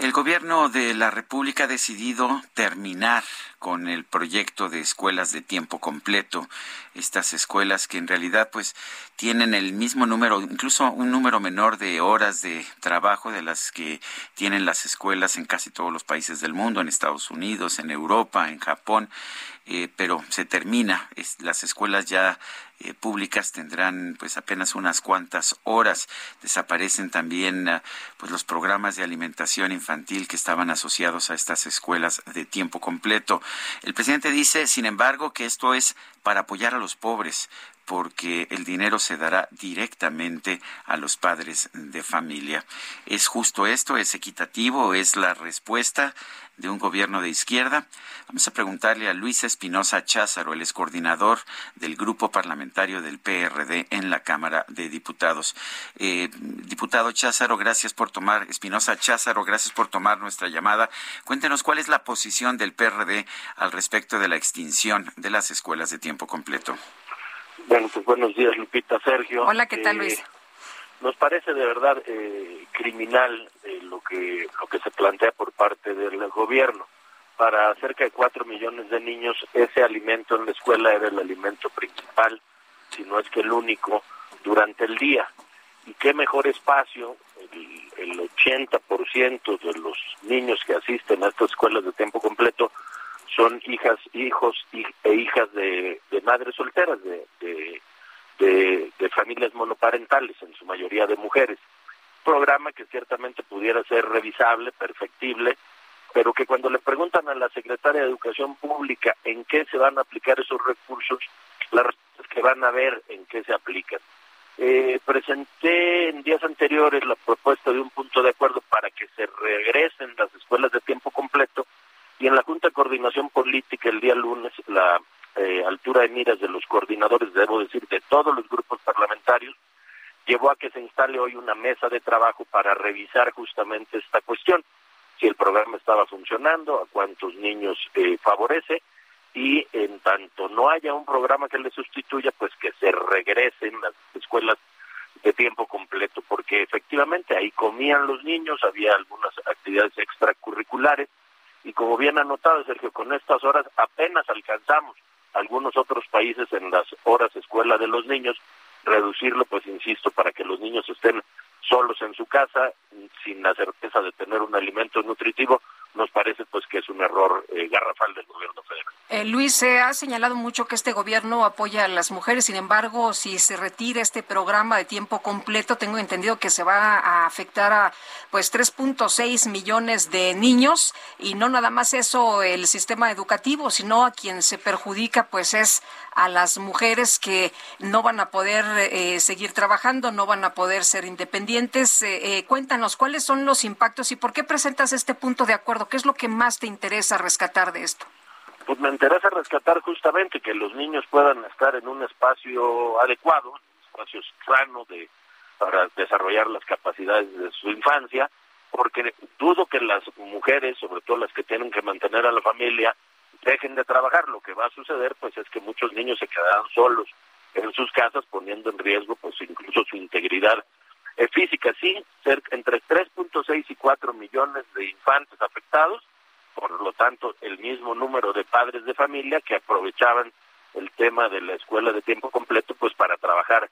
El gobierno de la República ha decidido terminar con el proyecto de escuelas de tiempo completo. Estas escuelas que en realidad pues tienen el mismo número, incluso un número menor de horas de trabajo de las que tienen las escuelas en casi todos los países del mundo, en Estados Unidos, en Europa, en Japón. Eh, pero se termina. las escuelas ya eh, públicas tendrán pues apenas unas cuantas horas. Desaparecen también ah, pues los programas de alimentación infantil que estaban asociados a estas escuelas de tiempo completo. El presidente dice, sin embargo, que esto es para apoyar a los pobres, porque el dinero se dará directamente a los padres de familia. ¿Es justo esto? ¿Es equitativo? ¿Es la respuesta de un gobierno de izquierda? Vamos a preguntarle a Luis Espinosa Cházaro, el coordinador del grupo parlamentario del PRD en la Cámara de Diputados. Eh, diputado Cházaro, gracias por tomar, Espinosa Cházaro, gracias por tomar nuestra llamada. Cuéntenos cuál es la posición del PRD al respecto de la extinción de las escuelas de tiempo completo. Bueno, pues buenos días, Lupita, Sergio. Hola, ¿qué tal, Luis? Eh, nos parece de verdad eh, criminal eh, lo que lo que se plantea por parte del gobierno. Para cerca de cuatro millones de niños, ese alimento en la escuela era el alimento principal, si no es que el único, durante el día. Y qué mejor espacio, el, el 80% de los niños que asisten a estas escuelas de tiempo completo son hijas, hijos e hijas de, madres solteras, de, de, familias monoparentales, en su mayoría de mujeres. Programa que ciertamente pudiera ser revisable, perfectible, pero que cuando le preguntan a la secretaria de Educación Pública en qué se van a aplicar esos recursos, la respuesta es que van a ver en qué se aplican. Eh, presenté en días anteriores la propuesta de un punto de acuerdo para que se regresen las escuelas de tiempo completo en la Junta de Coordinación Política el día lunes la eh, altura de miras de los coordinadores, debo decir, de todos los grupos parlamentarios, llevó a que se instale hoy una mesa de trabajo para revisar justamente esta cuestión, si el programa estaba funcionando, a cuántos niños eh, favorece, y en tanto no haya un programa que le sustituya, pues que se regresen las escuelas de tiempo completo, porque efectivamente ahí comían los niños, había algunas actividades extracurriculares, y como bien ha notado Sergio, con estas horas apenas alcanzamos algunos otros países en las horas escuela de los niños, reducirlo, pues insisto, para que los niños estén solos en su casa, sin la certeza de tener un alimento nutritivo, nos parece pues que es un error eh, garrafal del gobierno federal. Eh, Luis, se ha señalado mucho que este gobierno apoya a las mujeres, sin embargo, si se retira este programa de tiempo completo, tengo entendido que se va a afectar a pues 3.6 millones de niños y no nada más eso el sistema educativo, sino a quien se perjudica pues es a las mujeres que no van a poder eh, seguir trabajando, no van a poder ser independientes. cuéntanos cuáles son los impactos y por qué presentas este punto de acuerdo ¿Qué es lo que más te interesa rescatar de esto? Pues me interesa rescatar justamente que los niños puedan estar en un espacio adecuado, un espacio sano de, para desarrollar las capacidades de su infancia, porque dudo que las mujeres, sobre todo las que tienen que mantener a la familia, dejen de trabajar. Lo que va a suceder, pues, es que muchos niños se quedarán solos en sus casas, poniendo en riesgo, pues, incluso su integridad eh, física, sí, cerca, entre 3.6 y 4 millones de infantes afectados, por lo tanto, el mismo número de padres de familia que aprovechaban el tema de la escuela de tiempo completo, pues para trabajar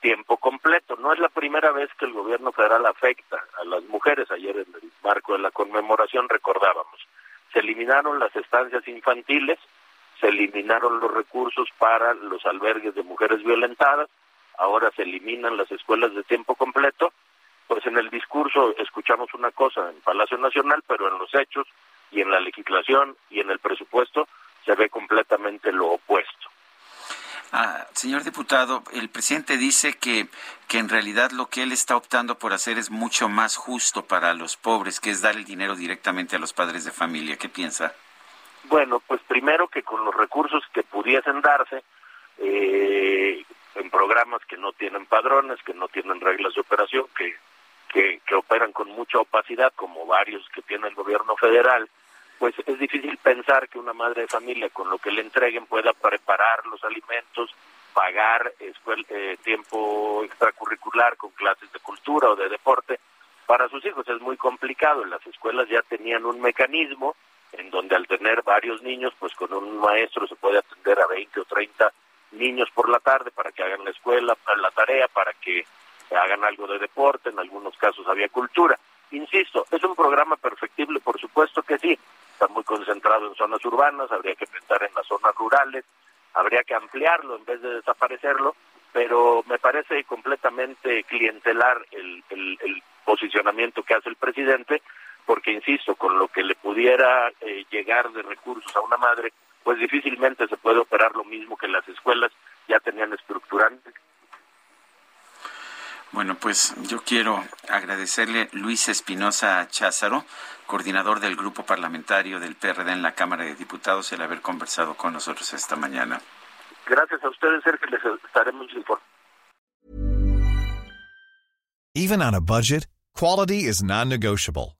tiempo completo. No es la primera vez que el gobierno federal afecta a las mujeres. Ayer en el marco de la conmemoración recordábamos, se eliminaron las estancias infantiles, se eliminaron los recursos para los albergues de mujeres violentadas, ahora se eliminan las escuelas de tiempo completo, pues en el discurso escuchamos una cosa en Palacio Nacional, pero en los hechos y en la legislación y en el presupuesto se ve completamente lo opuesto. Ah, señor diputado, el presidente dice que, que en realidad lo que él está optando por hacer es mucho más justo para los pobres, que es dar el dinero directamente a los padres de familia. ¿Qué piensa? Bueno, pues primero que con los recursos que pudiesen darse eh, en programas que no tienen padrones, que no tienen reglas de operación, que, operan con mucha opacidad, como varios que tiene el gobierno federal, pues es difícil pensar que una madre de familia con lo que le entreguen pueda preparar los alimentos, pagar eh, tiempo extracurricular con clases de cultura o de deporte para sus hijos. Es muy complicado. Las escuelas ya tenían un mecanismo en donde al tener varios niños, pues con un maestro se puede atender a 20 o 30 niños por la tarde para que hagan la escuela, la tarea, para que hagan algo de deporte, en algunos casos había cultura. Insisto, es un programa perfectible, por supuesto que sí, está muy concentrado en zonas urbanas, habría que pensar en las zonas rurales, habría que ampliarlo en vez de desaparecerlo, pero me parece completamente clientelar el, posicionamiento que hace el presidente, porque insisto, con lo que le pudiera eh, llegar de recursos a una madre, pues difícilmente se puede operar lo mismo que las escuelas ya tenían estructurantes. Bueno, pues yo quiero agradecerle Luis Espinosa Cházaro, coordinador del grupo parlamentario del PRD en la Cámara de Diputados, el haber conversado con nosotros esta mañana. Gracias a ustedes, Sergio, les estaremos informando. Even on a budget, quality is non-negotiable.